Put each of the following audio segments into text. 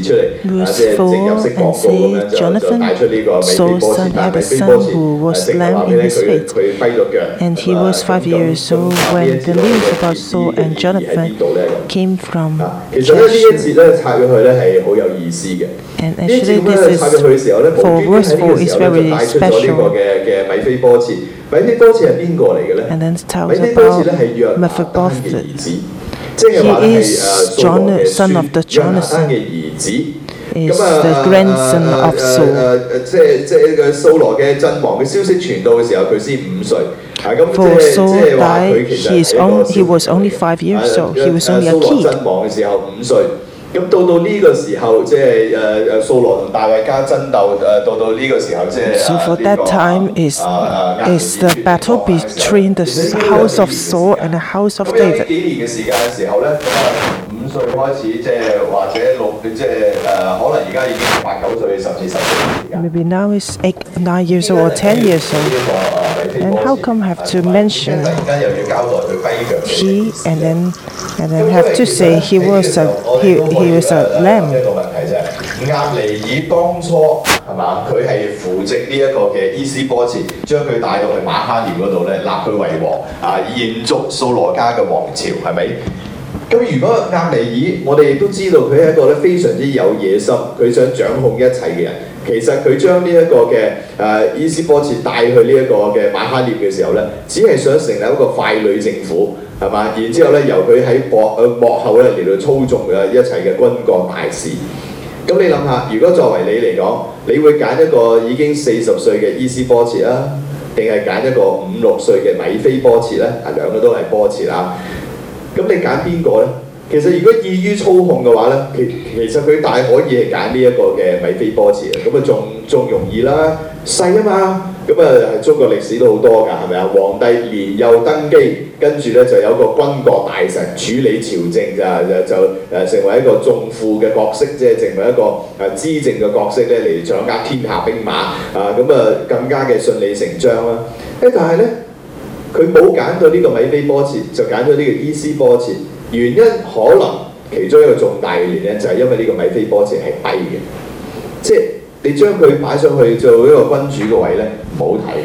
出嚟，啊 Verse 即系正入式 4广告 and 咁样 say 就就 Jonathan 带出呢个米非 saw 波 son 设，但 had 系 a 米非 son 波 who 设 was 诶正话 lame 俾 in 咧 his 佢 faith. 佢跛咗脚， And he 咁啊 was five 咁 years 咁 old 啊 when 呢一节 the 我 news 嘅 about 意义 Saul 嘅 and 意义喺 Jonathan 边度咧？咁 came from 啊，其实咧呢一 Jeshurun. 节咧插入去咧系好有意思嘅。 And 呢一节 actually, 咁样 this 插入去嘅时候咧， is 无 for 端端 verse 喺呢 4 个时 is 候咧就 very 带出咗呢个 special. 嘅嘅米非波设。米非波设系边个嚟嘅咧？ And then it tells 米非波设咧 about 系约拿单嘅 Mephibosheth. 兒子，即係話咧 He 係 is 誒掃羅嘅 Jon- son of the 孫約拿單 Jonathan. 嘅兒子。 is 咁啊 the grandson 誒 of 誒 Saul. 誒誒即係即係個掃羅嘅陣亡嘅消息傳到嘅時候，佢先五歲。啊咁即 For 係即 Saul 係話佢 died, 其實 he is 係一個 on- 小 he was 朋友 only 嚟嘅 five years 誒 old. He was 誒 only a 掃羅 kid. 陣亡嘅時候五歲。 咁到到呢个时候，即系诶诶扫罗同大卫家争斗诶，到到呢个时候即系 So 诶 for 呢 that 个 time is 啊啊押尼 is the 珥传 battle 国嘅时候 between the 其实呢个有 house of 几年嘅 Saul 时间 and the house of 咁有呢 David. 几年嘅时间嘅时候咧，咁啊五岁开始，即系或者六，即系诶，可能而家已经八九岁，甚至十岁嘅时间。 Maybe now is eight, nine years old or ten years old. And how come have to mention 突然间又要交代佢跛脚嘅 He 事啊 and then and then have to say he was a he, he was a 一 lamb. 個問題就係押尼爾當初係嘛？佢係扶植呢一個嘅伊斯波設，將佢帶到去馬哈念嗰度咧，立佢為王啊，延續掃羅家嘅王朝，係咪？咁如果押尼爾，我哋亦都知道佢係一個咧非常之有野心，佢想掌控一切嘅人。 其實佢將呢一個嘅誒、呃伊斯波設帶去呢一個嘅馬哈涅嘅時候咧，只係想成立一個傀儡政府，係嘛？然之後咧，由佢喺幕誒幕後咧嚟到操縱嘅一切嘅軍國大事。咁你諗下，如果作為你嚟講，你會揀一個已經四十歲嘅伊斯波設啊，定係揀一個五六歲嘅米非波設咧？啊，兩個都係波設啊。咁你揀邊個呢？ 其實如果易於操控嘅話呢，其其實佢大可以係揀呢一個嘅米非波設啊，咁啊仲仲容易啦，細啊嘛。咁啊，中國歷史都好多㗎，係咪啊？皇帝年幼登基，跟住呢就有個軍國大臣處理朝政咋，就就誒成為一個重副嘅角色，即係成為一個誒資政嘅角色咧嚟掌握天下兵馬啊，咁啊更加嘅順理成章啦。誒，但係呢。佢冇揀到呢個米非波設，就揀咗呢個伊斯波設。 原因可能其中一個重大嘅原因就係因為呢個米非波設係跛嘅，即係你將佢擺上去做一個君主嘅位呢，唔好睇。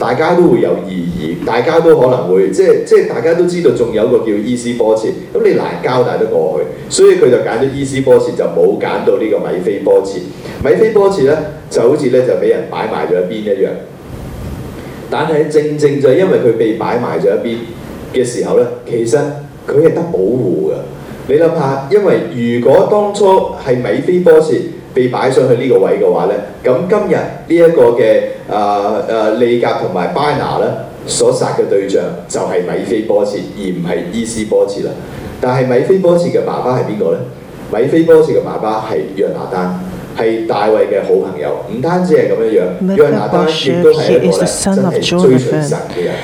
大家都會有異議，大家都可能會即係即係大家都知道仲有一個叫伊斯波設，咁你難交代得過去，所以佢就揀咗伊斯波設，就冇揀到呢個米非波設。米非波設呢，就好似呢，就俾人擺埋咗一邊一樣。但係正正就係因為佢被擺埋咗一邊嘅時候呢，其實 佢係得保護嘅。你諗下，因為如果當初係米非波設被擺上去呢個位嘅話呢，咁今日呢一個嘅誒誒利甲同埋巴拿呢所殺嘅對象就係米非波設，而唔係伊斯波設啦。但係米非波設嘅爸爸係邊個呢？米非波設嘅爸爸係約拿單。 係大衛嘅好朋友，唔單止係咁樣樣，約拿單亦都係一個咧真係追隨神嘅人，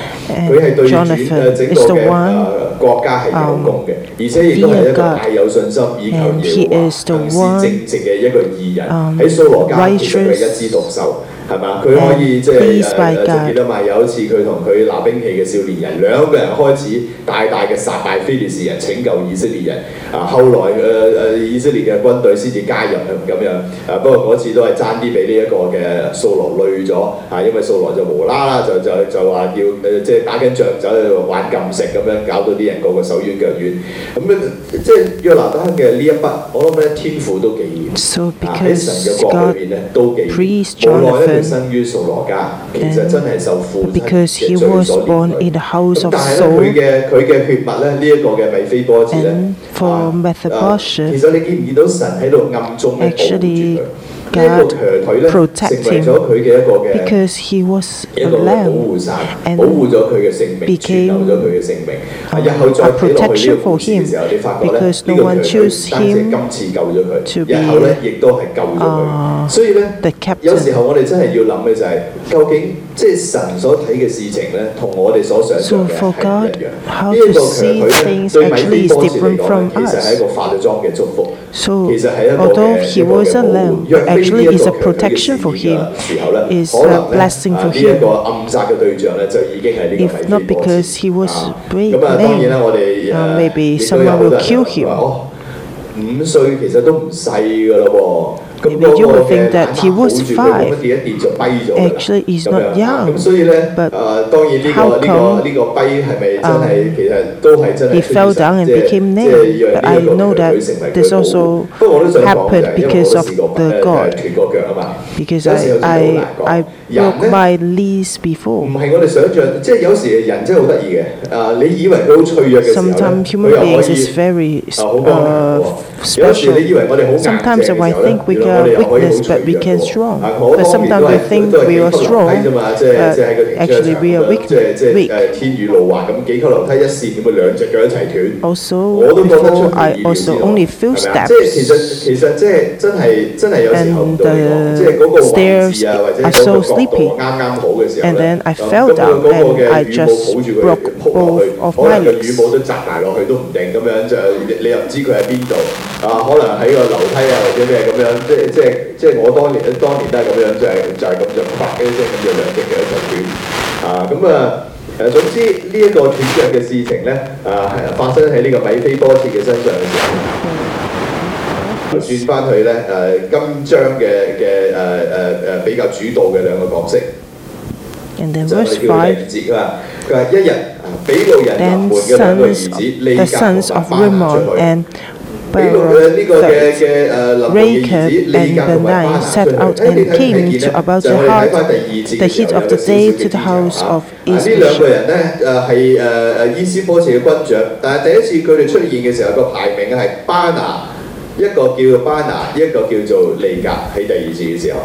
佢係對住誒整個嘅誒國家係有功嘅，而且亦都係一個大有信心以求耶和華行事正直嘅一個義人，喺掃羅家其實佢係一枝獨秀。 係嘛？佢可以即係誒誒，記得嘛？有一次佢同佢拿兵器嘅少年人兩個人開始大大嘅殺敗非利士人，拯救以色列人。啊，後來誒誒、呃、以色列嘅軍隊先至加入咁樣。啊，不過嗰次都係爭啲俾呢一個嘅掃羅累咗。啊，因為掃羅就無啦啦就就就話要誒即係打緊仗走去玩禁食咁樣，搞到啲人個個手軟腳軟。咁樣即係約拿單嘅呢一筆，我諗咧天賦都幾嚴。 So 啊喺神 because 嘅國 God 裏邊咧都幾嚴。 praised 無奈咧 佢 Jonathan 生於掃羅家，其實真係受父親 because 嘅 he 罪 was 所 born 連 in the house 咁 of 但係咧，佢 Saul 嘅佢嘅血脈咧，呢、一個嘅米非波設咧 And，for 啊 Mephibosheth，其實你見唔見到神喺度暗中咧保護住 Actually，佢？ 呢一個 God 瘸腿咧， protect 成為咗佢嘅一個嘅。 because he was 一 a 個嘅保 lamb 護傘， and 保護咗佢嘅性命，存 became 留咗佢嘅性命。啊 um, 日後再 a 睇落去呢 protection 個故 for 事嘅時候， him 你發覺咧， because 呢 no 個 one 瘸腿 chose 唔單止 him 今次救咗 to 佢， be 日後咧亦都係救咗佢。啊所以咧 the，有 captain 時候我哋真係要諗嘅就係，究竟即係神所睇嘅事情咧，同我哋所想 So 象嘅 for 係唔 God, 一樣。 how 呢一 to 個瘸 see 腿咧， things 對米 actually 非 is 波設嚟 different 講 from 咧，其實 us. 係一個化咗妝嘅祝福。 So 其實係一個 although 嘅 he 一個 was 嘅 a 保護 lamb, 若非呢 actually is a protection for him, is a blessing for him. If not because he was ah. brave, uh, maybe someone will kill him. Maybe you would think that he was five. Actually, he's not young. But how come um, he fell down and became lame? But I know that this also happened because of the God. Because I, I, I broke my lease before. Sometimes human beings is very uh, special. Sometimes I think we are weakness, but we can strong. But sometimes we think we are strong, but actually we are weak. weak. Also, before I also only few steps. And the stairs are so sleepy. And then I fell down and I just broke both of my legs. 羽毛都擲埋落去都唔定咁樣就你你又唔知佢喺邊度啊？可能喺個樓梯啊或者咩咁樣，即係即係即係我當年當年都係咁樣，就係就係咁就啪嘅一聲咁就兩隻腳就斷啊咁啊！誒總之呢一個斷腳嘅事情咧，啊係發生喺呢個米菲波切嘅身上嘅時候。轉翻去咧誒今章嘅嘅誒誒誒比較主導嘅兩個角色， And then 就係我 verse 哋叫第 5. 二節啊。佢話一日啊，比路人納 Then 門嘅兩個兒 sons, 子利 the 甲 sons 同 of 埋巴拿出 Rimmon 去。 and 比路嘅呢個嘅 Barak 嘅誒納門嘅兒子 Rechab 利甲 and 同埋巴 Benai 拿 set 出去。 out 誒你 and 睇唔睇 came 見 to 咧？ about 就 the 係我哋睇 heart 翻第二節 the 嘅時 heat 候 of 有 the 個少 day 少嘅 to the 資 house 料 of 啊！呢兩個 Ishbosheth. 人咧誒係誒誒伊斯波切嘅軍長，但係第一次佢哋出現嘅時候個排名係巴拿。一個叫巴拿，一個叫做利甲喺第二次嘅時候，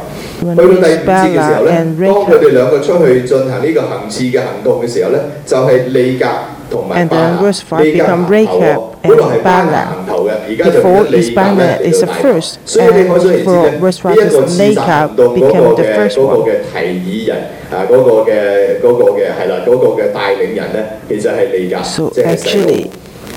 When 去到第 it's 五節嘅時候 Bala 咧， and 當佢 Rechab. 哋兩個出去進行呢個行刺嘅行動嘅時候咧，就係、利甲同埋 and the verse 5 become Rechab and Baanah. Before is Baanah is the first, and before verse 5 is Rechab became the first one. so actually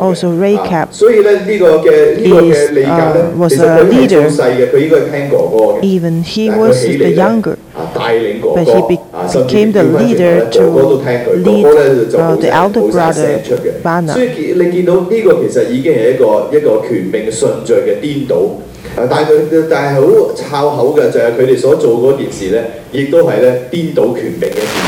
Also, Rechab 啊所以咧呢個嘅呢個嘅 is, 利甲咧 uh，was 其實 a 佢係 leader 最細嘅，佢應該係聽哥哥嘅。 Even he 但係佢 was 起嚟 the 咧 younger, 啊帶領哥 but 哥 he be- 啊，甚至 became the 調翻轉頭 leader 咧 to 哥哥都聽佢， lead 哥哥咧就 uh, 好 the 聲 elder 好晒 brother 聲出嘅。 Bana. 所以見你見到呢個其實已經係一個一個權柄順序嘅顛倒。啊但係佢但係好抄口嘅就係佢哋所做嗰件事咧，亦都係咧顛倒權柄嘅一件事。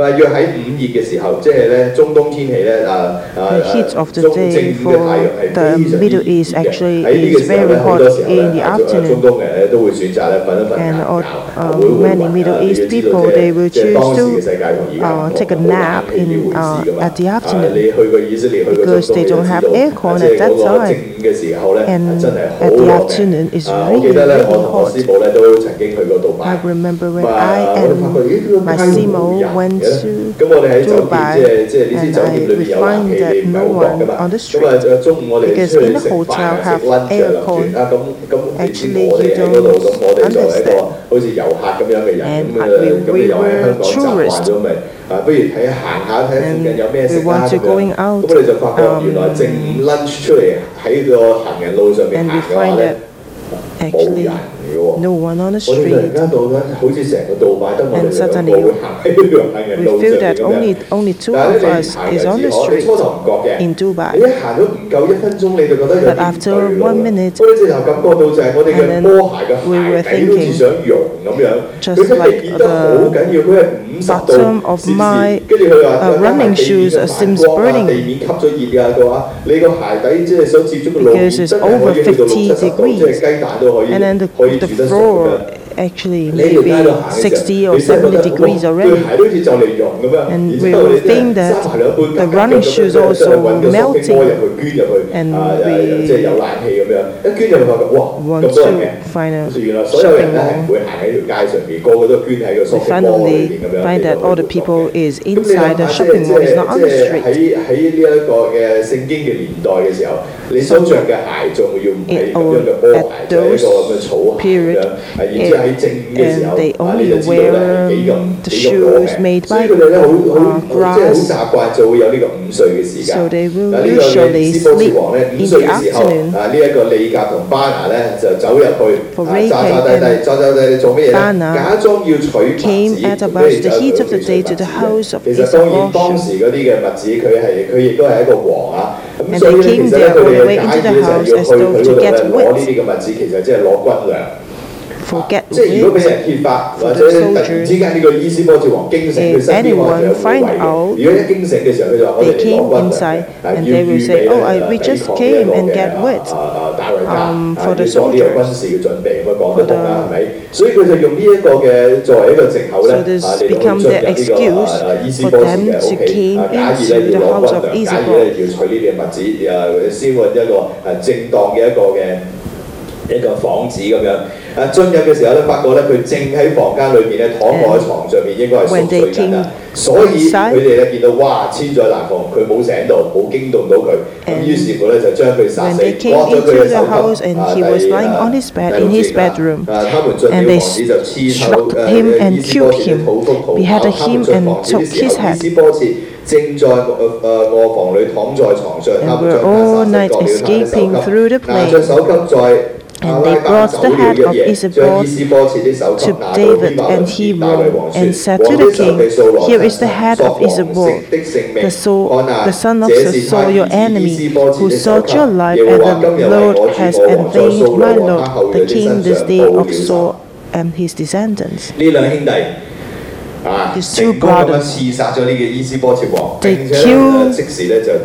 佢话约喺午热嘅时候，即系咧中东天气咧啊啊 The heat of the 中 day 正午嘅太阳系 for the 非常之 Middle 热 East 嘅 actually 喺呢个 is 时候咧， very 好多 hot 时候 in 咧 the 啊中 afternoon. 中东人咧都会选择咧瞓一瞓 And 晏 uh, 觉， uh, 会会 many 晕 Middle 啊你 East 要知道 people, 即系 they will 即系 choose 当时 to 嘅世界同而家唔 uh, 同 take a 好冷 nap 气呢 in, 回事 uh, 㗎嘛 at the 啊 afternoon 你去过以色列去过中 because 东 they 你就 don't 知 have 道 aircon 即系 at that 嗰个 time. 正午嘅时候咧， And 真系好 at the 落 afternoon is 啊！我记 really, 得咧， really 我同我 hot. 师母咧都曾经去过杜拜 I。remember when 咁 I 啊，我哋发觉 and 咦呢个 my 街会冇 Simo 人 went 嘅 咧 to 咁我哋喺酒店 Dubai 即係即係你知 and 酒店 I 裏邊有冷 find 氣， that 你唔係 no 好覺噶 one 嘛 on the。咁啊，中午我哋 because 出去 in the 食飯 hotel 啊，食 have lunch 啊，諗 aircon. 住啊，咁咁你知 Actually, 我哋 you 喺嗰度， don't 咁我哋作為一個 understand. 好似遊客咁樣嘅人， And 咁啊 we- 咁你 we 又喺香港 were 習慣 tourists. 咗咪啊，不如睇下行下睇下附近有咩食 And we 啦 want 咁 to 樣。 going out, 咁我哋就發覺 um, 原來正午 lunch 出嚟喺個行人路上面 and 行 we 嘅話 find 咧 that，冇 actually 人嘅喎。 No one on the street. And suddenly we feel that only, only two of us is on the street in Dubai. But after one minute, and then we were thinking, just like the bottom of my uh, running shoes seems burning because it's over 50 degrees. And then the the floor actually maybe 60 or 70 degrees already. And we will think that the running shoes also melting and we want to find a shopping mall. We finally find that all the people is inside the shopping mall, it's not on the street. 喺喺呢一個嘅聖經嘅年代嘅時候，你所着嘅鞋仲要唔係咁樣嘅波鞋，就係一個咁嘅草鞋咁樣。啊然之後喺正午嘅時候， And they 啊你 only 就知道咧 wear 係幾咁 the 幾咁攞 shoes 命。 made 所以 by 佢哋咧好好 uh, 即係好 grass. 習慣就會有呢個午睡嘅時間。 So they will 啊呢個嘅 usually 伊斯波切王咧 sleep 午 in 睡 the 嘅時候， afternoon. 啊呢一個利甲同巴拿咧就走入去， For 啊揸揸 Rahab 低低 and 揸揸低低做乜嘢咧？ Bana 假裝要取麥子， came at 咁 about 你就 the heat of the 去取 day 麥 to the 子 house of 其實當然 Isabel 當時嗰啲嘅麥子佢係佢亦都係一個王啊，咁 And 所以 they 咧 came 其實咧 there 佢 all 哋 the 嘅 way 假 into 意 the 咧就係 house 要 as 去佢 though 嗰 to 度咧 get 攞呢 wit. 啲嘅麥子，其實即係攞軍糧。 For get 即係如果俾 wit. 人揭發， for 或 the 者突然 soldiers. 之間呢個伊斯波切王驚醒，佢 If 身邊可能就有 anyone 護 find 衛嘅。 out, 如果一驚醒嘅時候，佢就話我 They 哋嚟攞 came 軍糧 inside 嘅，啊 and 要 they will 預 say, 備 "Oh, I- 咧 we 抵 just 抗呢 came 一個 and 嘅 get 啊 wit 啊啊大衛家 um, 啊 for the 要做呢個 soldiers. 軍事嘅準備，咁啊講 For 得通 the- 啦，係咪？所以佢就用呢一個嘅作為一個藉口咧， So this 啊嚟到去 become 進 their 入呢個 excuse 啊啊伊斯 for 波切 them 嘅 to屋企， came 啊假意 into 咧要 the 攞 house 軍 of 糧，假意 Isabel. 咧要取呢啲嘅物子，啊先揾一個誒正當嘅一個嘅。一個房子咁樣。 啊，進入嘅時候咧，發覺咧佢正喺房間裏邊咧躺卧喺床上面，應該係熟 When 睡 they 緊啊 came。所以 inside 佢哋咧見到哇千載難逢，佢冇醒到，冇驚動到佢，咁 And 於是乎咧就將佢殺 when 死， they came 割咗佢 into 嘅 the 首 house 級。 and 啊 he was 第 lying 啊 on his bed 第 in 六 his 節啊 bedroom. 啊，他們進 And 了 they 房子就刺透 struck 誒 him 誒 and 伊斯波 killed 切嘅 him. 肚腹逃 Beheaded 跑。他們 him 進 and 房子的 took 時 his 候， head. 伊斯波切正在誒誒卧房裏躺在床上， And 他們 were 將他 all 殺死 night 割了他的 escaping 首 through 級 the，拿着 plain. 首級在。 And they brought the head of Isabel to David, and he wrote and said to the king, Here is the head of Isabel, the, the son of Saul, your enemy, who sought your life, and the Lord has avenged my lord, the king, this day of Saul and his descendants. His two brothers, they killed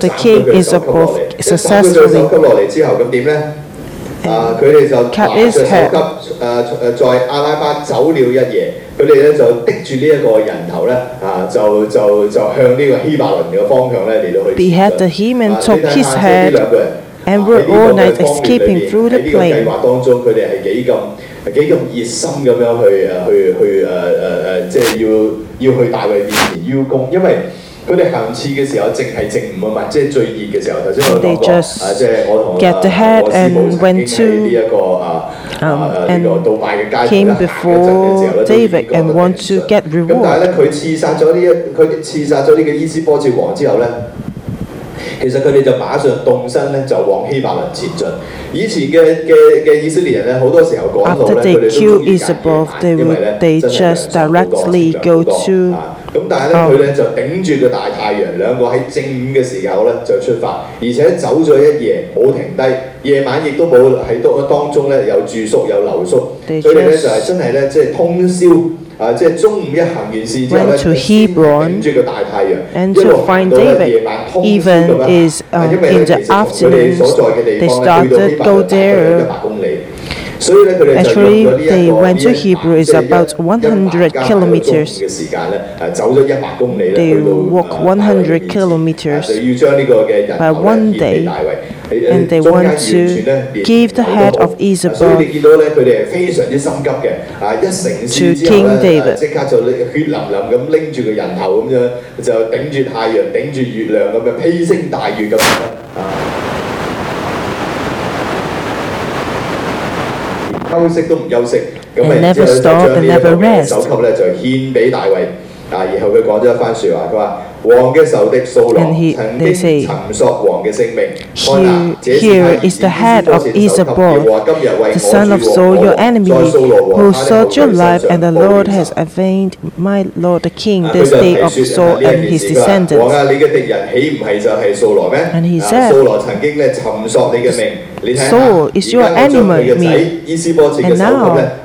the king Isabel successfully. 啊！佢哋就 cut 拿 his 着手 head 級誒誒，在阿拉巴走了一夜，佢哋咧就滴住呢一個人頭咧啊，就就就向呢個希伯倫嘅方向咧嚟到去前 Beheaded 進 him and 啊 took 你睇 his 下即係呢 head 兩個人 and 啊 were 喺呢個 all 嘅 night 方面裏 escaping 邊 through the 喺呢個計 plain. 劃當中，佢哋係幾咁幾咁熱心咁樣去誒去去誒誒誒，即係要要去大衛面前邀功，因為。 佢哋行刺嘅時候，正係正午啊嘛，即係最熱嘅時候。頭先我 They 講過 just 啊，即係我同 get the 啊 head 我師母 and 曾 went 經喺呢一個啊啊 um, 啊呢個 and 杜拜嘅街頭 came 咧行一陣嘅時候咧， before 都已經 David 覺得 and want to 頂唔順 get 咁但係 reward. 咧，佢刺殺咗呢一佢刺殺咗呢個伊斯波切王之後咧。其實佢哋就馬上動身咧，就往希伯倫前進。以前嘅嘅嘅以色列人咧，好多時候趕路 After 咧，佢 they 哋都 kill 中意揀 Isabel, 夜 they 晚，因為 would- 咧 they 真係 just 糧食好多 directly 食糧好 go 多 to 啊 咁但係咧，佢咧就頂住個大太陽，兩個喺正午嘅時候咧就出發，而且走咗一夜冇停低，夜晚亦都冇喺當當中咧有住宿有留宿， They 佢哋咧 just 就係真係咧即係通宵。啊！即係中午一行完事之後咧， Went to 就先 Hebron 頂住個大太陽， and 一路 to 行 find 到咧 David. 夜晚通宵 Even 咁樣 is, 行 um, 因為咧 in the 其實從佢哋所在嘅地 afternoons, 方 they 咧，去到希 started 伯 go 倫大概有 there. 一百公里。 Actually, they went to Hebron is about 100 kilometers. They walk 100 kilometers by one day, and they want to give the head of Isabel to King David. 休息都唔休息，咁 And 然之後咧 never 就 stop 將 and 呢一個 never 嘅 rest 首級咧就獻俾大衛。啊，然後佢講咗一番説話，佢話： 王嘅仇敌扫罗 And he- 曾 they 经 say, 寻索王嘅性命。 Here- 看哪这是他 here 儿 is 子 the 伊斯 head 波 of 切的首级 Isabel, 耶和华今日为 the 我 son of 主和 Saul, 我 your 王 enemy, 在扫罗王 who 他的 sought 后 your 裔 life, 身 and the 上报 Lord 了 has 仇 avenged my Lord the king 啊 this 佢就 day 提 of 说 Saul 呢一 and 件 his 事，佢话：王 descendants. 啊，你嘅敌人岂唔系就系扫罗咩？ And he 啊 said, 扫罗曾经咧寻索你嘅命，你睇下， Saul is your 而家我将佢嘅 enemy 仔伊斯波切嘅 And 首级咧 now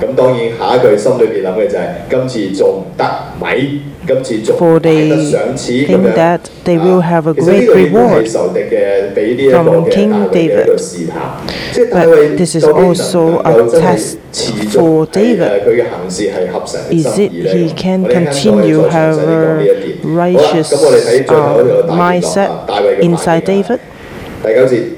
咁當然下一句心裏邊諗嘅就係、是、今次仲得米，今次仲買得上錢咁樣。They will have a great reward from King David. But this is also a test for David. Is it he can continue have a righteous uh, mindset inside David? 第九節。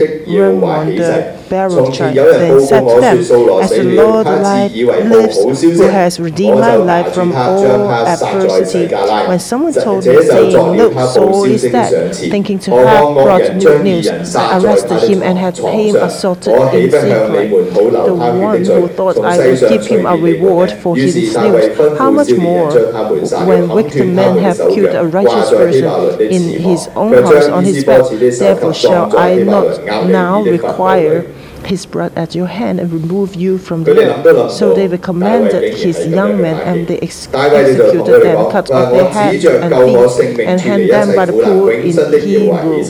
room the barrel church. Said to As the Lord lives, who has redeemed my life from all adversity. When someone told me, saying, Look, Saul is that,' thinking to have brought new news, I arrested him and had him assaulted in the secret. The one who thought I would give him a reward for his news, how much more when wicked men have killed a righteous person in his own house on his bed, therefore shall I not now require his blood at your hand and remove you from the earth. So they recommended commanded his young men, and they executed them, cut off their heads and feet, and hanged them by the pool in Hebron.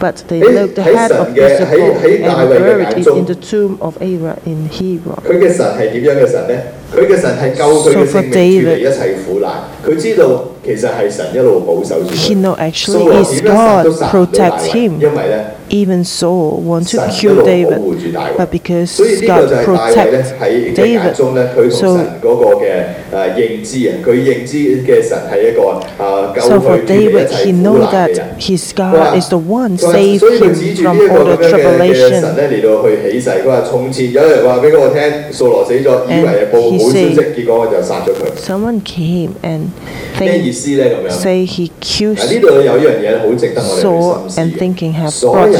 But they laid the head of Isabel and buried it in the tomb of Ara in Hebron. So for David, he know actually is God protects him even Saul want to kill David, but because God protects David. So, so for David, he knows that his God is the one saved him from all the tribulation. And he said, someone came and think, say he killed Saul and thinking have brought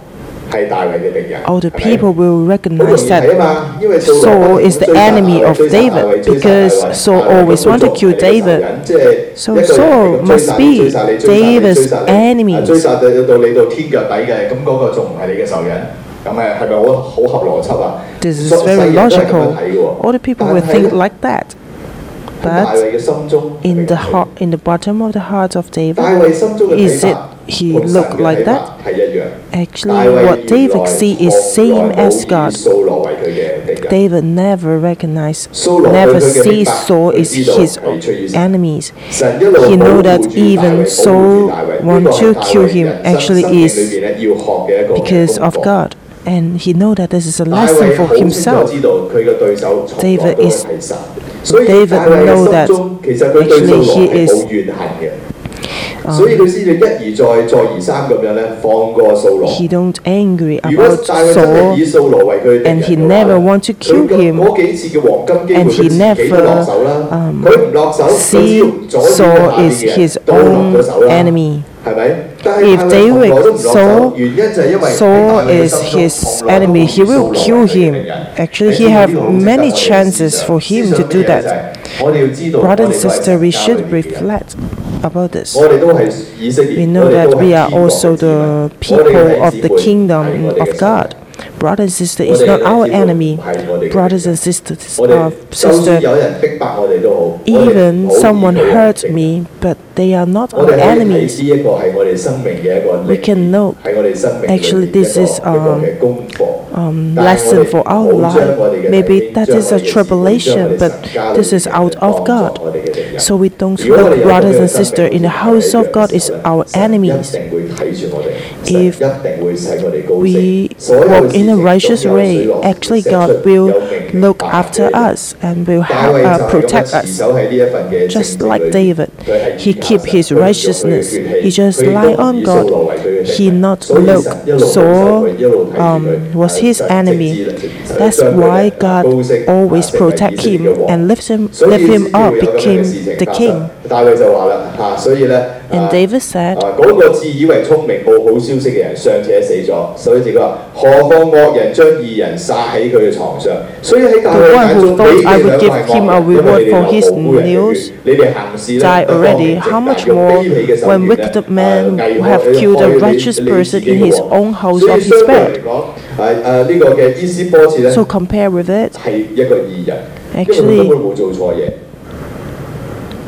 All the people will recognize that Saul is the enemy of David because Saul always wanted to kill David. So Saul must be David's enemy. 追殺到到你到天腳底嘅，咁嗰個仲唔係你嘅仇人？咁誒係咪好好合邏輯啊？This is very logical. All the people will think like that. But in the heart, in the bottom of the heart of David, is it he look like that? Actually, what David see is same as God. David never recognized, never see Saul is his enemies. He know that even Saul want to kill him actually is because of God. And he know that this is a lesson for himself. David is David know that actually he is 所以佢先至一而再、再而三咁樣咧放過掃羅。He don't angry about Saul, 以掃羅為佢敵人 and he never want to kill him. 嗰幾次嘅黃金機會，佢自己都落手啦。佢唔落手，只要阻止下面嘅人都落咗手啦。係咪？If David saw Saul is his enemy, he will kill him. Actually, he have many chances for him to do that. Brother and sister, we should reflect about this. We know that we are also the people of the kingdom of God. Brothers and sisters is not our enemy. Brothers and sisters are sister. Even someone hurt me, but they are not our enemies. We can know actually this is a um, um lesson for our life. Maybe that is a tribulation, but this is out of God. So we don't look brothers and sisters in the house of God is our enemies if we walk in a righteous way, actually God will look after us and will help, uh, protect us. Just like David, he keep his righteousness. He just rely on God. He not look Saul um, was his enemy. That's why God always protect him and lift him lift him up, became the king. 生大卫就话啦吓，所以咧 And 啊 David said, 啊！嗰、个自以为聪明报好消息嘅人尚且死咗，所以自己话：何况恶人将义人杀喺佢嘅床上。所以喺大 The 卫 one 眼 who 中， thought 你 I 哋 would 两 give 个系 him 恶 a 人，因为 reward 你哋 for 流 his 无辜人嘅 news 血你哋行事咧 died 不当 already. 正直 How much 用 more 卑鄙嘅手 when 段 wicked 咧 men 诶危 who 害 have 去 killed 害 a 你 righteous 你 person 自己 in 嘅 his 王 own house 所以 of his 相对 bed? 嚟讲，诶诶呢个嘅伊斯波切咧 So compare with it. 系一个义人，因为佢 Actually- 根本冇做错嘢。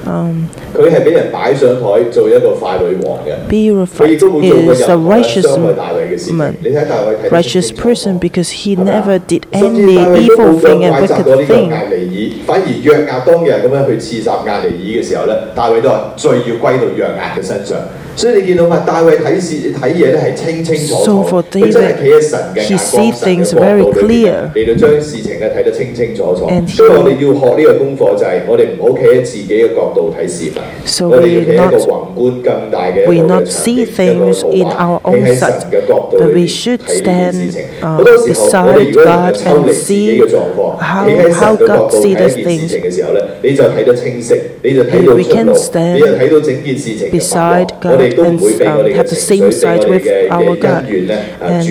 Um, 佢係俾人擺上台做一個傀儡王嘅。 Beer 佢亦都冇做過 is a 任何咧 righteous 傷害大衛嘅事情 man.。你睇大衛睇得清 righteous 清楚楚 person because he 係咪啊 never did 甚至 any 大衛都 evil 冇 thing and 怪責過 wicked 呢個 thing. 押尼爾，反而約押當日咁樣去刺殺押尼爾嘅時候咧，大衛都話罪要歸到約押嘅身上。 所以你見到嘛，大衛睇事睇嘢咧係清清楚 So 楚 for，佢真係企喺神嘅 David, 眼 he 光、 see 神嘅 things 角 very 度裏邊 clear. 嚟到將事情咧睇得清清楚楚。 And 所以 he- 我哋要學呢個功課就係我哋唔好企喺自己嘅角度睇事物， So 我哋要 we 企喺一個 not- 宏觀更大嘅 we 一個嘅 not 場 see 景一個 things 圖 in 畫 our 企 own 喺神 sight, 嘅角度 but 裏 we 邊 should 睇呢件事 stand, 情。 uh, 好多時候我哋 beside 如果 God 抽 and 離自己 see 嘅狀況， how- 企喺神 how 嘅角 God 度 see 睇 these 一件事 things. 情嘅時候咧，你就睇得清晰，你就睇 And 到 we 出 can 路， stand 你就睇到整件事情嘅脈絡 and um, have the same side with our God. And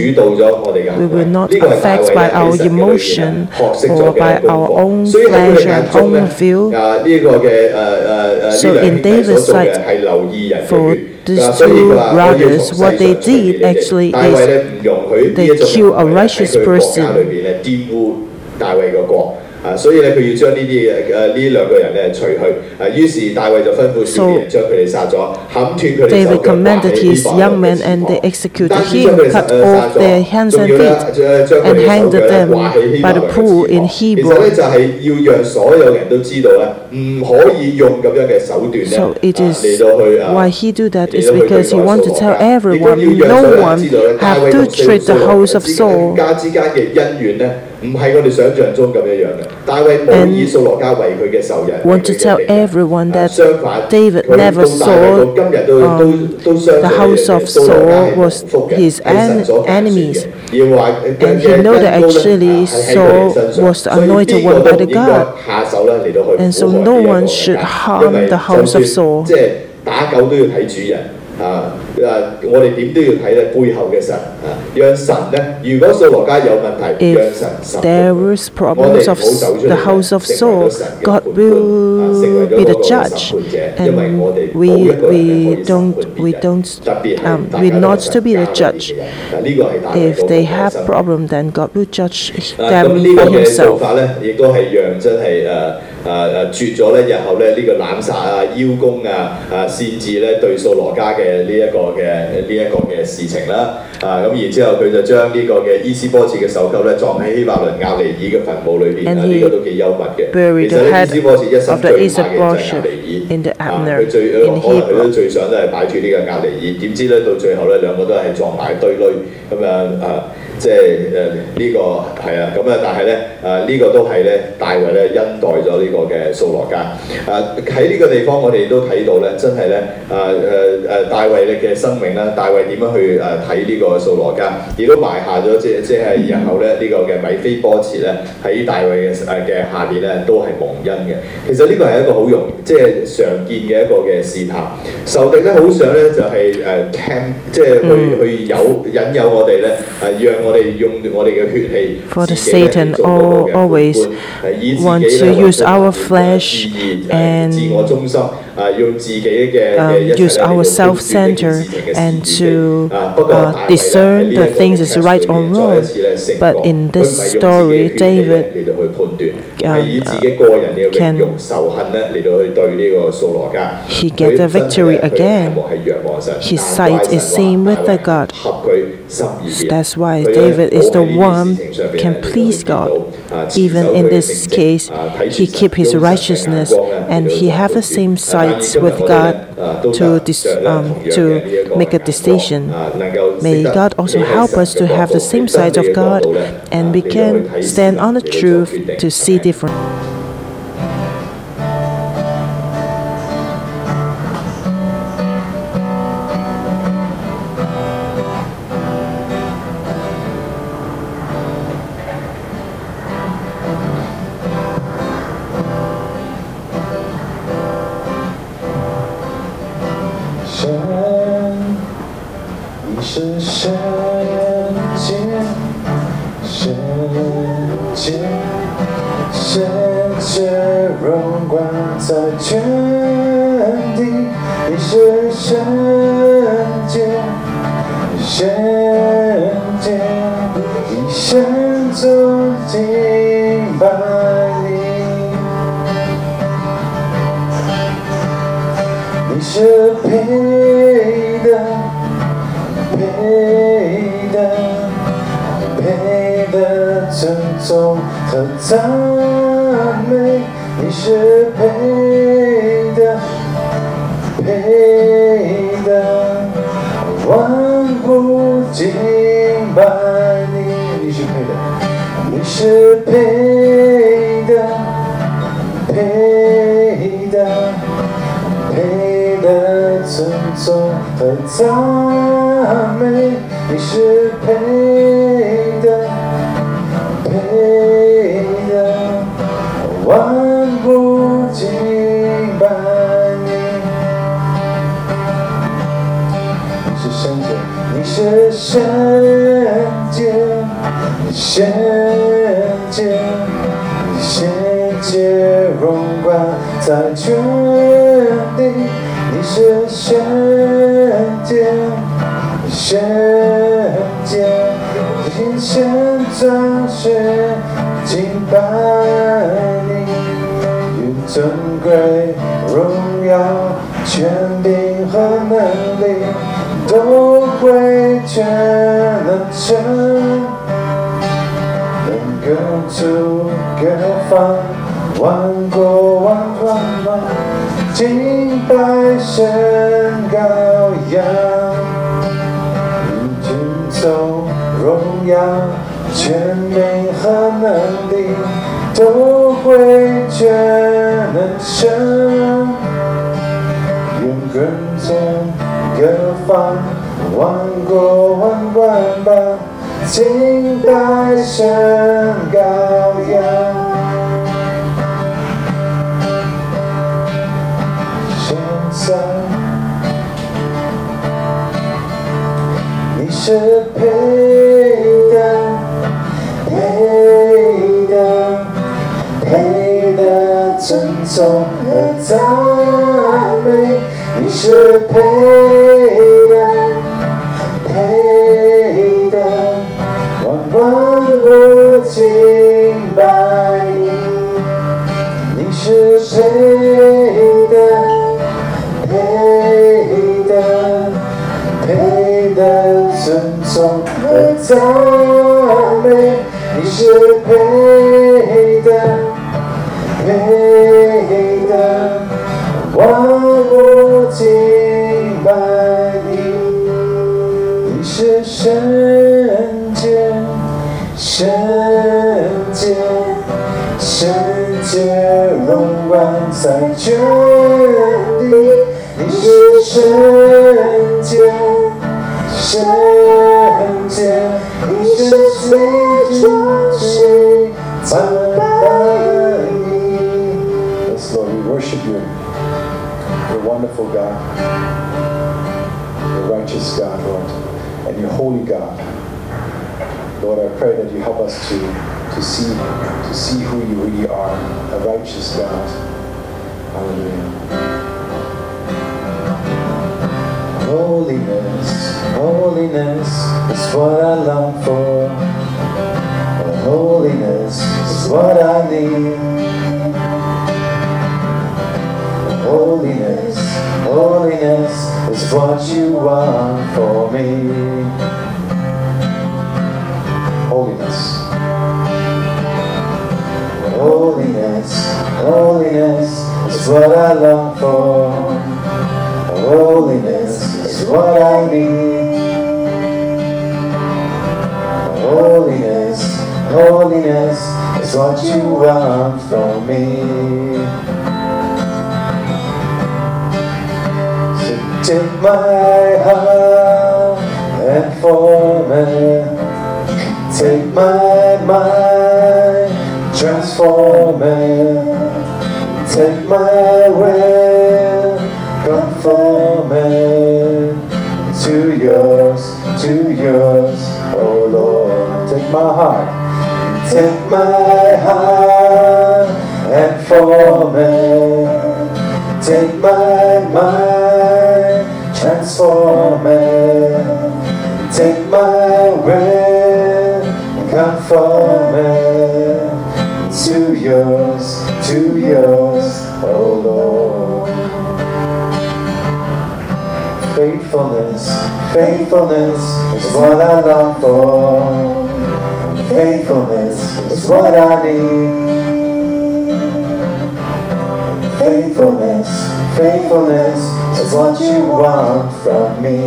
we will not affect by our emotion or by our own pleasure and own view. So in David's side, for these two brothers, what they did actually is they killed a righteous person. 裏邊咧玷污大衛嘅國。啊，所以咧佢要將呢啲誒誒呢兩個人咧除去。啊，於是大衛就吩咐少年人將佢哋殺咗，砍斷佢哋手 David 腳， commanded 掛起 his 呢 young 個 men 嘅 and they 翅膀 executed 單止 him, 將佢哋 cut 誒 off 殺 their 咗， hands 仲 and 要咧 feet. 將將佢 and 哋手 hanged 腳咧 them 掛起希伯 by the 來嘅 pool 翅 in 膀。其實 Hebron. 咧就係要讓所有人都知道咧，唔可以用咁樣嘅手段咧 So it 啊 is 嚟到去啊 why he do that 嚟 is 到去 because he 對待 want to 掃羅 tell 家 everyone, 亦都要讓所有 no 人 one 知道咧，大 have 衛 to 同 treat the 掃羅 house of 之 Saul. 家之間嘅恩怨咧， 唔系我哋想象中咁样样嘅。大卫冇以扫罗家为佢嘅仇人。 Want to 为佢嘅 tell 敌人 everyone 啊 that 相反 David 佢 never 到大卫 saw 到今日都都 um, 都相信 the house of 扫罗家系 Saul was 蒙福嘅 his 系神所拣选嘅 enemies. 要话 And he know that actually Saul was the anointed one by the God. 下手咧嚟到去 And so 苦害 no 呢一个 one 嘅 should 家 harm 因为 the house 就 of 算 Saul. 即系打狗都要睇主人啊！ 啊，我哋点都要睇咧背后嘅神啊，让神咧，如果扫罗家有问题， If 让神审判 there 佢 was problems of the house of Saul, God will be the judge, and we we don't we don't um, we not to be the judge. If they have problem, then God will judge 啊，咁 them 呢个 by 嘅做 Himself. 法咧，亦都系让真系诶诶诶绝咗咧，日后咧呢个滥杀啊、邀功啊、啊擅自咧对扫罗家嘅呢一个 嘅呢一個嘅事情啦。啊，咁然之後佢就將呢個嘅伊斯波切嘅首級咧葬喺希伯倫亞尼爾嘅墳墓裏邊啊， And 呢 he 個都幾幽默嘅。 buried 其實 the 咧，伊 head 斯波切一生 of the 最怕嘅就係亞 Isaac 尼 in the 爾。啊 Abner 佢最 in 可能佢都 Hebron. 最想都係擺住呢個亞尼爾，點知咧到最後咧兩個都係撞埋一堆堆咁樣啊！ 即係誒呢個係啊，咁啊，但係咧誒呢個都係咧大衛咧恩待咗呢個嘅掃羅家。啊喺呢個地方我哋都睇到咧，真係咧啊誒誒大衛咧嘅生命啦，大衛點樣去誒睇呢個掃羅家，亦都埋下咗即即係日後咧呢個嘅米非波設咧喺大衛嘅誒嘅下邊咧都係蒙恩嘅。其實呢個係一個好容即係常見嘅一個嘅試探。仇敵咧好想咧就係誒 cam 即係去去誘引誘我哋咧誒讓我哋用我哋嘅血氣 For the Satan all, always wants to use our flesh and um, use our self center and to uh, discern the things is right or wrong. But in this story, David uh, he get the victory again. His sight is same with the God. That's why David is the one can please God. Even in this case, he keep his righteousness and he have the same sight with God to dis, um, to make a decision. May God also help us to have the same sight of God and we can stand on the truth to see different. 尊重和赞美，你是配的，配的，望不尽把，你你是配的，你是配的，配的，配的尊重和赞。在主的，你是圣洁，你圣洁，你神掌权，敬拜你，你尊贵荣耀，权柄和能力，都归全能神，能够住我各方。金白山高崖，一群兽荣耀，权力和能力都会绝人神。愿根针，各方，万国万万邦，金白山高崖。是配的，配的，配的尊重和赞美，你是配。赞美，你是配的，配的，万物尽拜你，你是圣洁，圣洁，圣洁，荣化在全地，你是圣洁，圣。Yes, Lord, we worship you. You're wonderful God. You're righteous God, Lord. And you're holy God. Lord, I pray that you help us to, to see to see who you really are, a righteous God. Hallelujah. Holiness, holiness is what I long for holiness is what I need. Holiness, holiness is what you want for me. Holiness. Holiness, holiness is what I long for. Holiness is what I need. Holiness, is what you want from me. So take my heart and form it. Take my mind, transform it. Take my will, conform it to yours, to yours, oh Lord. Take my heart, my heart and form it. Take my mind, transform it. Take my will, conform it to yours, to yours, oh Lord. Faithfulness, faithfulness is what I long for. Faithfulness Faithfulness, faithfulness is what you want from me.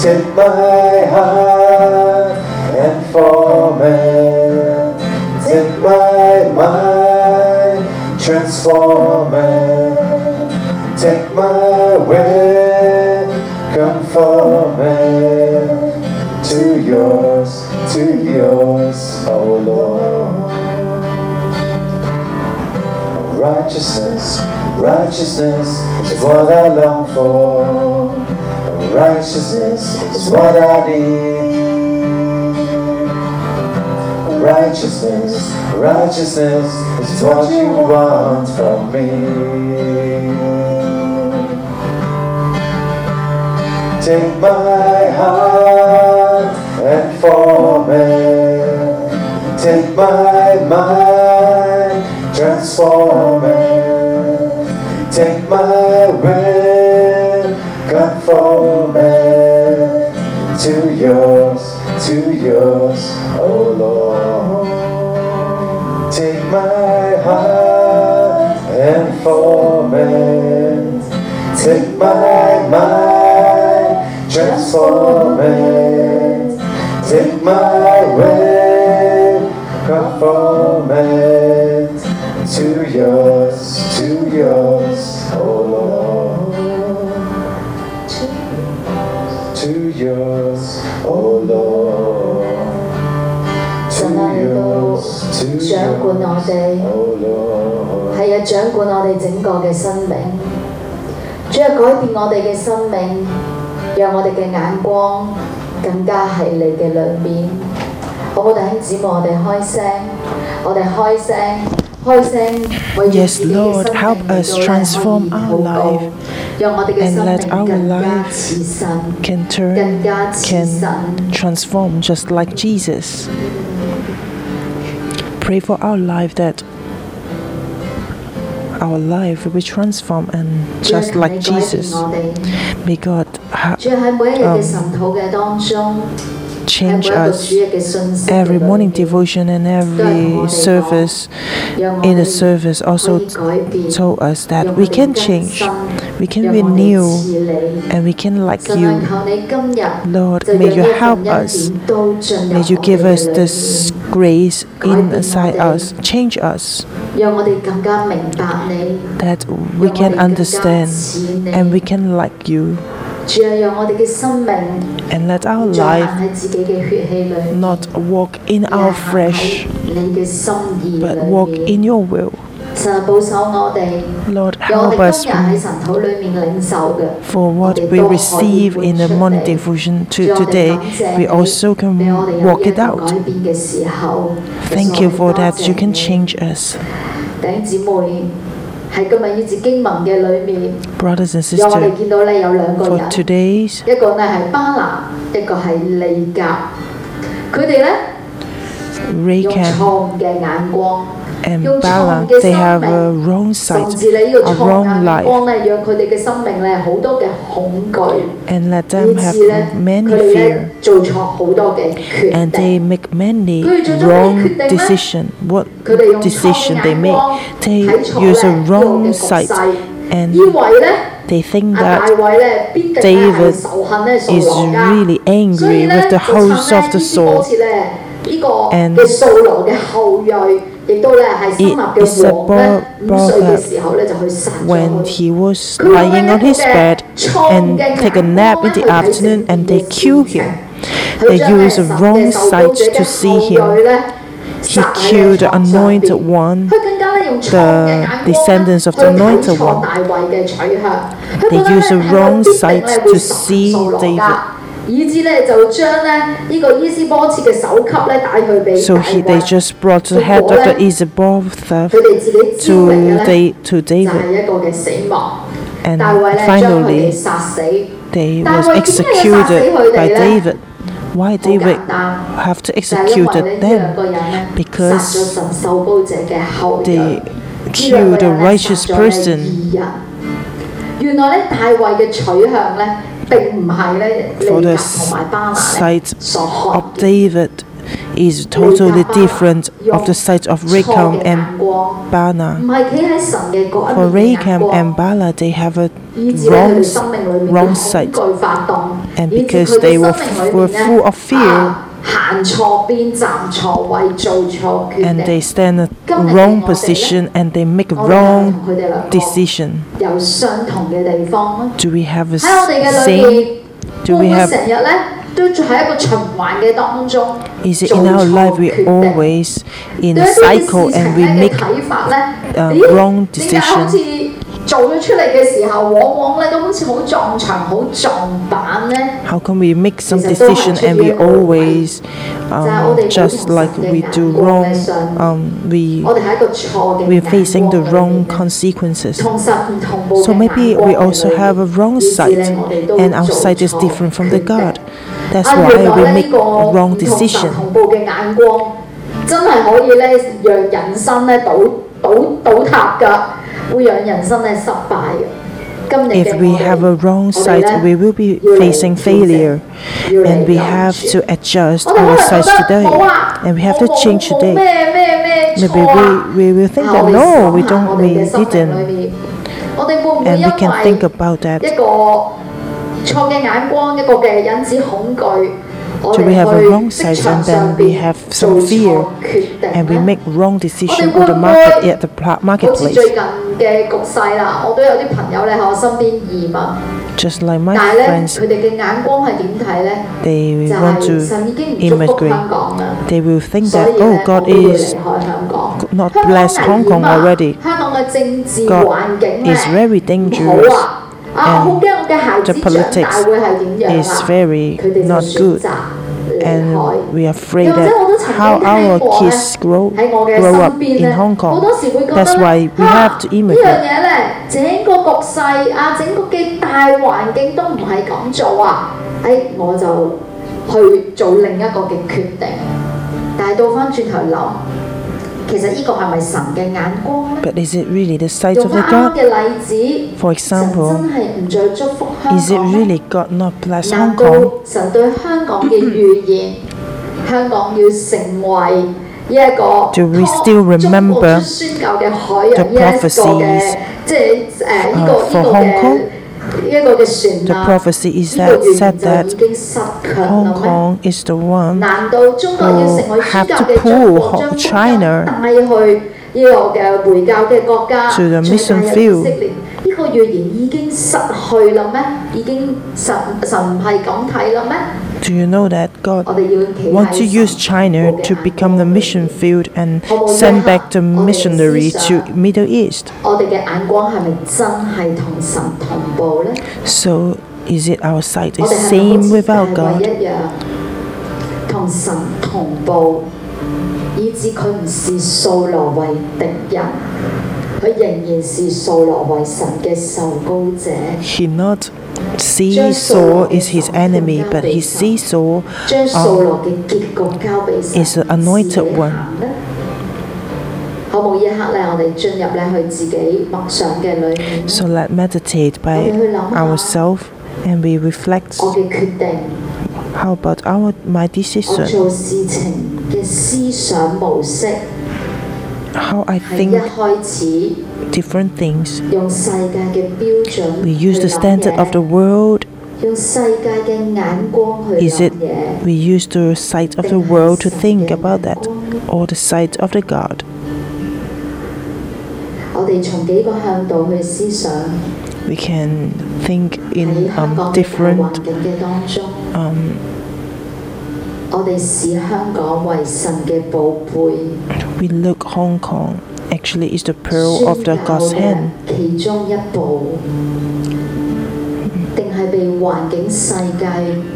Take my heart and form it. Take my mind, transform it. Take my will, conform it yours, to yours, oh Lord. Righteousness, righteousness is what I long for. Righteousness is what I need. Righteousness, righteousness is what you want from me. Take my heart and form it. Take my mind, transform it. Take my will, conform it to yours, to yours, oh Lord. Take my heart and form it. Take my mind, transform it. Take my will, conform it to yours, to yours, oh Lord. To yours, oh Lord. To 神啊，嚟到 yours, to 掌管我 yours, 哋。 oh Lord. 系啊，掌管我哋整个嘅生命，主啊，改变我哋嘅生命，让我哋嘅眼光 更加系你嘅里面。好冇弟兄姊妹，我哋开声，我哋开声，开声，为住 Yes, 自己嘅 Lord, 生命 help 嚟 us 到咧 transform 可以 our 祷告 life 让我哋嘅 and 生 let 命 our 更加 life 似神， can turn, 更加似 can 神。 transform just like Jesus. Pray for our life that our life will be transformed and just like Jesus. May God ha- um, change us every morning devotion and every service in the service also told us that we can change. we can renew and we can like you. Lord may you help us. may you give us this grace inside us, change us, that we can understand and we can like you. And let our life not walk in our flesh, but walk in your will. 神啊，保守我哋， Lord, 让我 help 哋 us 今日喺神土里面领受嘅。 for what we receive in the morning devotion to today. We also can 俾我哋有 walk 呢一 it 个 out. 改变嘅时候。 Thank you for that. You can 请 change us. 弟兄姊妹喺今日呢节经文嘅里面， Brothers and 让我哋 sisters, 见到咧有两个 for 人， today's 一个咧系巴拿，一个系利甲。佢哋咧用 Raycam 错误嘅眼光 and balance. They have a wrong sight, a wrong life. And let them have many fear. And they make many wrong decision. What decision they make? They use a wrong sight and they think that David is really angry with the host of the sword. And it is a proverb when he was lying on his bed and take a nap in the afternoon and they kill him. They use the wrong sight to see him. He killed the anointed one, the descendants of the anointed one. They use the wrong sight to see David. So he they just brought the head of the Ishbosheth to they to David. And finally, they were executed by David. Why David have to execute them? Because they killed a righteous person. 原來咧，大衛嘅取向咧。for the site of David is totally different of the site of Rechab and Baanah. For Rechab and Baanah, they have a wrong, wrong site, and because they were, were full of fear, and they stand at wrong position and they make wrong decision. Do we have a same? Do we have? Is it in our life we always in a cycle and we make a wrong decision? 似做咗出嚟嘅时候，往往咧都好似好撞墙、好撞板咧？ How can we make some 其实都系 decision 出 and 于 we 一个位 always 就系我 um, 哋冇 just 同 like 神嘅 we 眼 do 光 wrong 嘅上面 um, we 我哋喺一个错嘅 we're 眼 facing the 光里 wrong 面咧 consequences. 同神唔同步 So 嘅 maybe 眼光 we 喺 also 里 have a 面 wrong 以致 sight 咧我哋都 and our 做 sight is 错 different from the 决定 God. That's 啊， why 原来 we 咧 make 呢个 wrong 唔同神 decision. 同步嘅眼光，真系可以咧让人生咧倒倒倒塌㗎， if we have a wrong sight, we will be facing failure. And we have to adjust our sights today. And we have to change today. Maybe we, we will think that no, we don't, we didn't. And we can think about that. So we have a wrong size and then we have some fear and we make wrong decision on the market at the marketplace. Just like my friends, they want to immigrate. They will think that, oh, God is not blessed Hong Kong already. God is very dangerous. 好啊！啊，我好驚我嘅孩子 The 長 politics 大會係點樣 is 啊？ very 佢哋就 not 選 good 擇離 and 開。 we are afraid 又或者 that 我都曾 how 經 our 聽過咧 kids grow 喺我嘅 grow 身 up 邊 in 咧， Hong 好 Kong. 多時會覺 That's 得 why 咧 we have to 呢樣 immigrate. 嘢咧，整個局勢啊，整個嘅大環境都唔係咁做啊！誒，我就去做另一個嘅決定。但係倒翻轉頭諗， But is it really the sight 用 of 翻 the 啱 God? 嘅例子， For 神 example, 真系唔再祝福香 is it 港咩 really God not bless 难 Hong 道 Kong? 神对香港嘅预言，香港要成为呢一个 Do we still 中国 remember 出宣教嘅海洋 the 呢一个嘅 prophecies, 即系诶呢个 uh, for 呢个 Hong 嘅 Kong? 呢一个嘅船 The 啊？ prophecy is 呢个 that 预 said 言 that 就已经失强啦 Hong 咩？ Kong is the one 难道中国要成为宣 have 教 to 嘅中 pull 国，将福音 China 带去呢个嘅回教嘅国家， to the 再 mission 带入 field 以色列？呢个预言已经失去啦咩？已经神神唔系咁睇啦咩？ do you know that God wants to use China to become the mission field and send back the missionary to Middle East? So is it our sight the same with our God? 一样，同神同步，以致佢唔视扫罗为敌人，佢仍然视扫罗为神嘅受膏者， He not see Saul is his enemy, but he sees Saul 将扫罗嘅结局交俾神 is the anointed 自己 one 行呢可冇一 刻咧，我哋进入咧去自己默想嘅里面， So let meditate by ourselves and we reflect 我嘅决定， how about our my 我 decision, 做事情嘅思想模式 how I think different things. We use the standard of the world. Is it we use the sight of the world to think about that, or the sight of the God? We can think in um, different um, we look Hong Kong actually is the pearl 宣 of the 教 God's 嘅 hand, 其中一步，定系被环境世界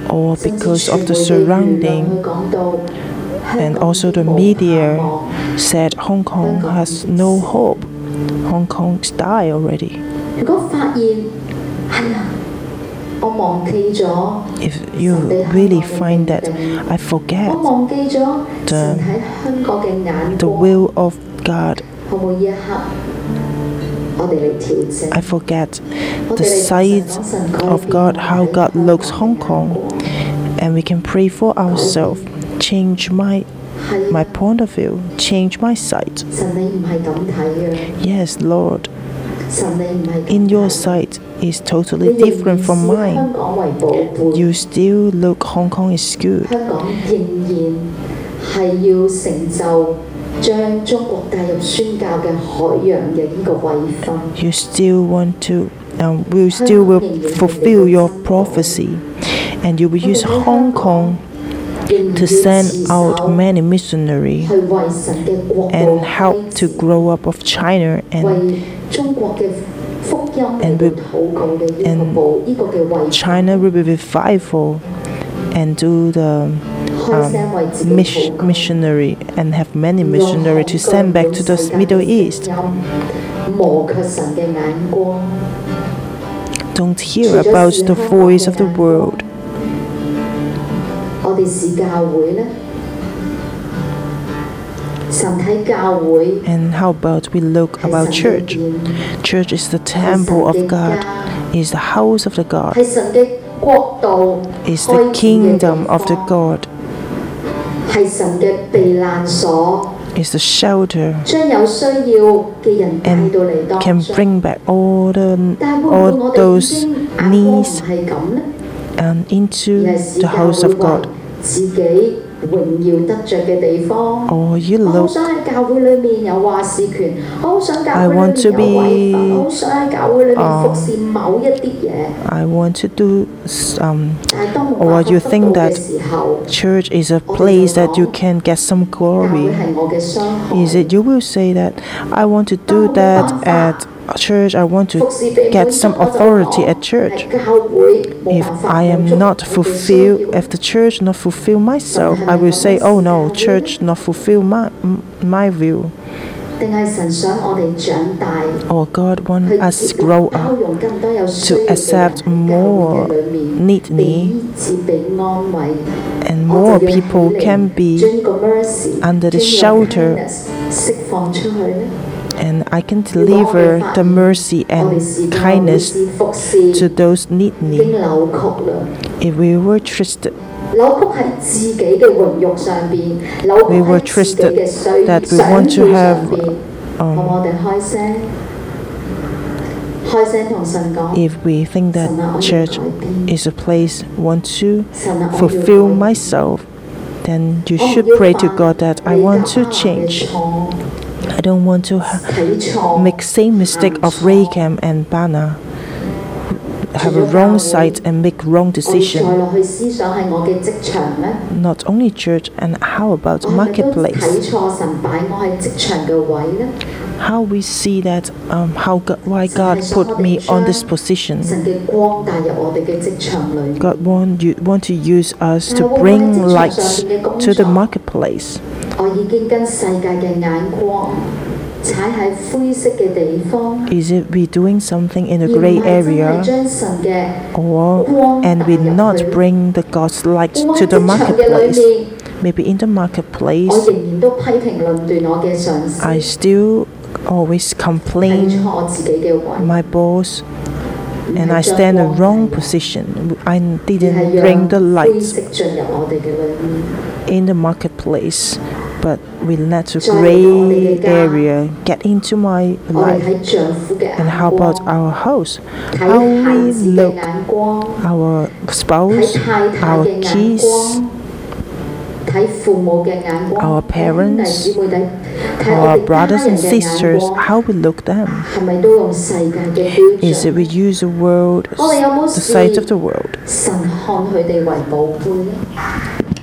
or 甚至 because of the 传媒嘅舆论 surrounding 去讲到香 and 港 also the 已经无 media 盼望 said Hong Kong has no hope. Hong Kong's die already. 如果发现系啊，我忘记咗。 if you really find that I forget the, the will of God, I forget the sight of God, how God looks Hong Kong, and we can pray for ourselves, change my my point of view, change my sight. Yes, Lord in your sight is totally different from mine. You still look Hong Kong is good. You still want to um, will still will fulfill your prophecy. And you will use Hong Kong to send out many missionaries and help to grow up of China and and, and China will be revival and do the um, mish, missionary and have many missionary to send back to the Middle East. Don't hear about the voice of the world. 我哋是教会呢，神喺教会 And how about we look 系 about 神里 church? 边 Church is the temple of God, is the house of the God, 系神嘅国度 is 开 the 展嘅地 kingdom of the 方 God, 系神嘅避难所， is the shelter 将有需要嘅人带 and 到嚟当 can 中。 bring back all the 但系会唔会 all 我哋已 those 经眼光唔 needs 系咁呢？ and 而 into 系使 the 教 house 会 of 为 God. 自己荣耀得着嘅地方。 Or you 我好 look 想喺教会里面有话事权，我好想教 I 会里 want 面 to 有位份， be- 我好想喺教会里面啊服侍某一啲嘢。 I want to do um 但系当冇 Or 办法 you 得 think 到嘅 that 时候， church is a place that you can get some 教 glory. 会系我嘅伤害。 Is it you will say that I want to do that at church, I want to get some authority at church. If I am not fulfilled, if the church not fulfill myself, I will say, oh no, church not fulfill my my view. Or oh, God want us grow up to accept more need and more people can be under the shelter and I can deliver the mercy and kindness to those need me. If we were trusted, we were trusted that we want to have. Um, if we think that church is a place want to fulfill myself, then you should pray to God that I want to change. I don't want to ha- make same mistake of Rechab and Baanah have a wrong sight and make wrong decision. Not only church and how about marketplace? How we see that um, how God, why God put me on this position. God want you want to use us to bring lights to the marketplace. 我已经跟世界嘅眼光踩喺灰色嘅地方， Is it we doing something in 而 a 唔 gray 系真系 area, 将神嘅 or 光 and we 带入 not 去 bring the God's light 我 to 喺 the 职场嘅里 marketplace? 面， Maybe in the 我 marketplace, 仍然都批评论断我嘅上司。 I still always 睇 complain 错我自己嘅位， my boss 唔 and 系 I 将 stand in 光 wrong 睇 position. I 而系 didn't bring the 让灰 light 色进入我哋嘅里面。 in the marketplace, but we let a gray area get into my life. And how about our house? How we look, our spouse, our kids, our parents, our brothers and sisters, how we look them. Is it we use the world, the size of the world?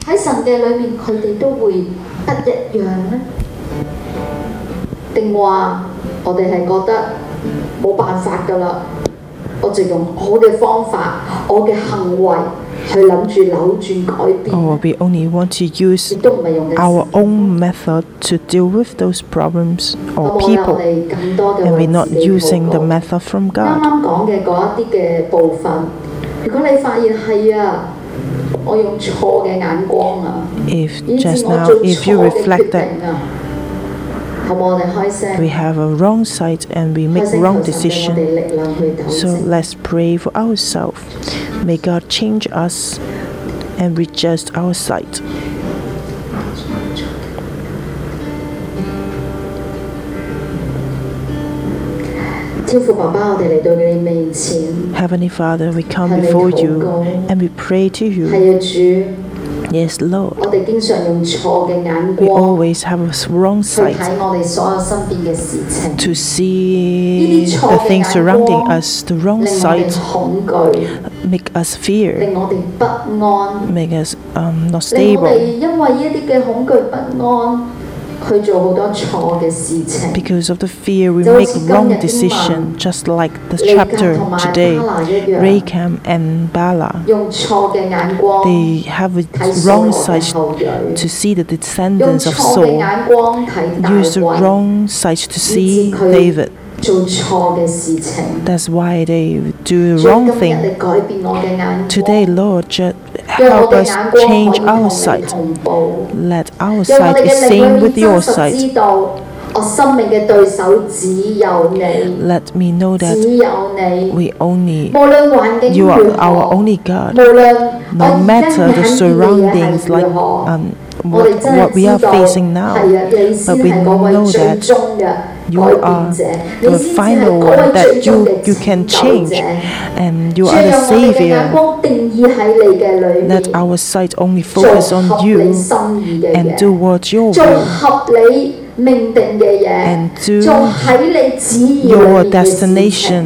神看佢哋为宝贝呢？喺神嘅里面，佢哋都会不一样呢？定话我哋系觉得冇办法㗎啦？我就用我嘅方法、我嘅行为去谂住扭转改变， Or we only want to use 亦都唔系用嘅 our own method to deal with those problems 好 or 冇咧？我 people, 哋更多嘅 and 为 we're not 自己 using 祷 the 告。 method from 啱 God. 啱讲嘅嗰一啲嘅部分，如果你发现系啊，我用错嘅眼光啊， if just now, if you reflect that we have a wrong sight and we make wrong decision. So let's pray for ourselves. May God change us and adjust our sight. Heavenly Father, we come before you and we pray to you. Yes, Lord. We always have a wrong sight to see the things surrounding us. The wrong sight make us fear, make us um, not stable. Because of the fear, we make wrong decision, just like the chapter today. Rechab and Baanah, they have a wrong sight to see the descendants of Saul. Use the wrong sight to see David. That's why they do the wrong thing. Today, Lord, help us change our sight. Let our sight be same with your sight. Let me know that we only, you are our only God. No matter the surroundings, like um, what, what we are facing now, but we know that You 改变 are 者， the 你先至系 final 嗰 one 位 that 最终 you 嘅 you can 拯救 change, 者。 and you 主 are 让 the 我哋嘅眼 Savior. 光定义喺你嘅里 Let 面， our sight only 做 focus 合 on 你 you 心意嘅 and do 嘢， what your 做 will, 合你命定嘅嘢 And，do 做喺你旨意里 your 面嘅事情 destination,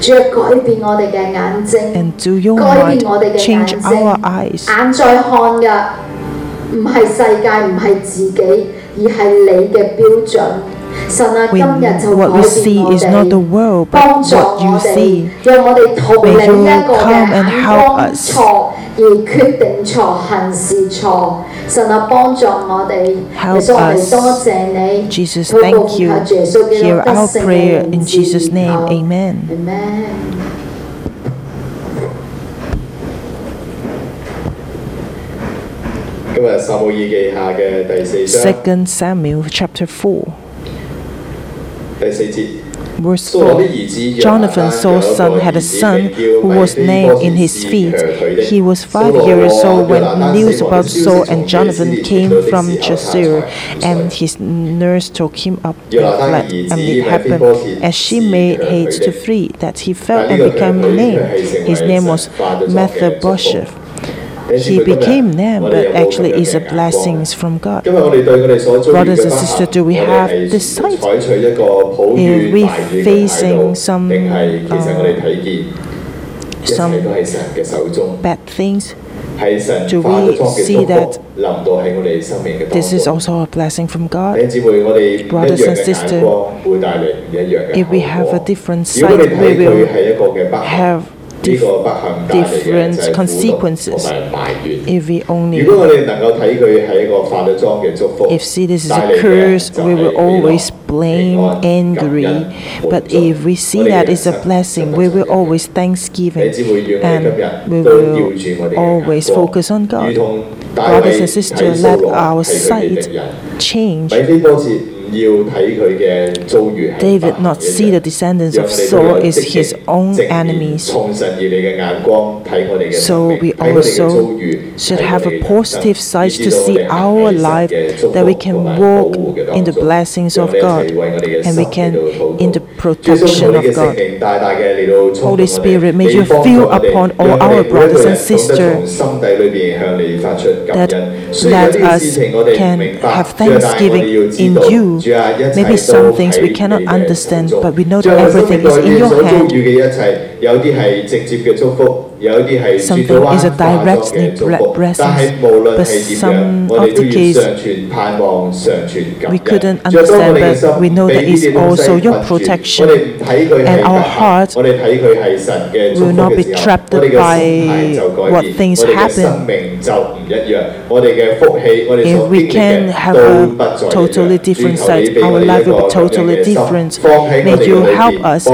主啊，改变我哋嘅眼睛， and do your 改 mind. 变我哋嘅眼 Change 睛， our eyes. 眼在看嘅唔系世界，唔系自己，而系你嘅标准。 神啊，今 When 日就 what 改 we 变 see 我 is not the 哋。 world, 帮 but 助 what you 我哋 see.，让我哋逃离 May you 一个嘅 come and 眼 help 光 us. 错而决定错、行事错。神啊，帮助我哋，耶 Help 稣，我哋 us. 多谢你。 Jesus, 祷告 thank 奉 you. 靠耶稣基督 Hear 得 our 胜嘅 prayer 名 in 字 Jesus' name. 而求 Amen. Amen。今日撒母耳记下嘅第四章 Second Samuel chapter 4, 第四节。 verse 扫罗的 4. 儿子 Jonathan, Saul's son, had a son who was named in his feet. He was five years old when news about Saul and Jonathan came from Jezreel, and his nurse took him up and fled. And it happened as she made haste to flee that he fell and became named. His name was Mephibosheth. he became them, but actually is a blessings from God. Brothers and sisters, do we have this sight? If we facing some uh, some bad things, do we see that this is also a blessing from God? Brothers and sisters, if we have a different sight, we will have dif different consequences. If we only if see this is a curse we will always blame angry. but if we see that it's a blessing we will always thanksgiving and we will always focus on God. Brothers and sisters let our sight change. They not see the descendants of Saul is his own enemies. So we also should have a positive sight to see our life that we can walk in the blessings of God and we can in the protection of God. Holy Spirit, may you feel upon all our brothers and sisters that let us can have thanksgiving in you. Maybe some things we cannot understand, but we know that everything is in your hand. Something is a direct blessing. but some of the case we couldn't understand, but we know that it's also your protection, and our heart will not be trapped by what things happen. If we can have a totally different side, our life will be totally different. May you help us.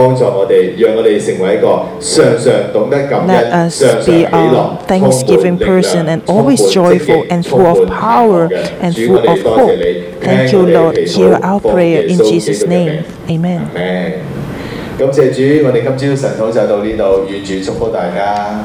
Let us 常常喜 be a 乐、 thanksgiving 充满力量 person and 充满 always 积极 joyful and full of 充满盼望 power 嘅 and 主 full 我哋 of 多谢 hope. 你 Thank 听 you, 我哋 Lord. 祈祷 Hear our 奉 prayer 耶 in 稣 Jesus' 基督嘅名 name. Amen. 阿门感谢主，我哋今朝晨祷就到呢度，愿主祝福大家。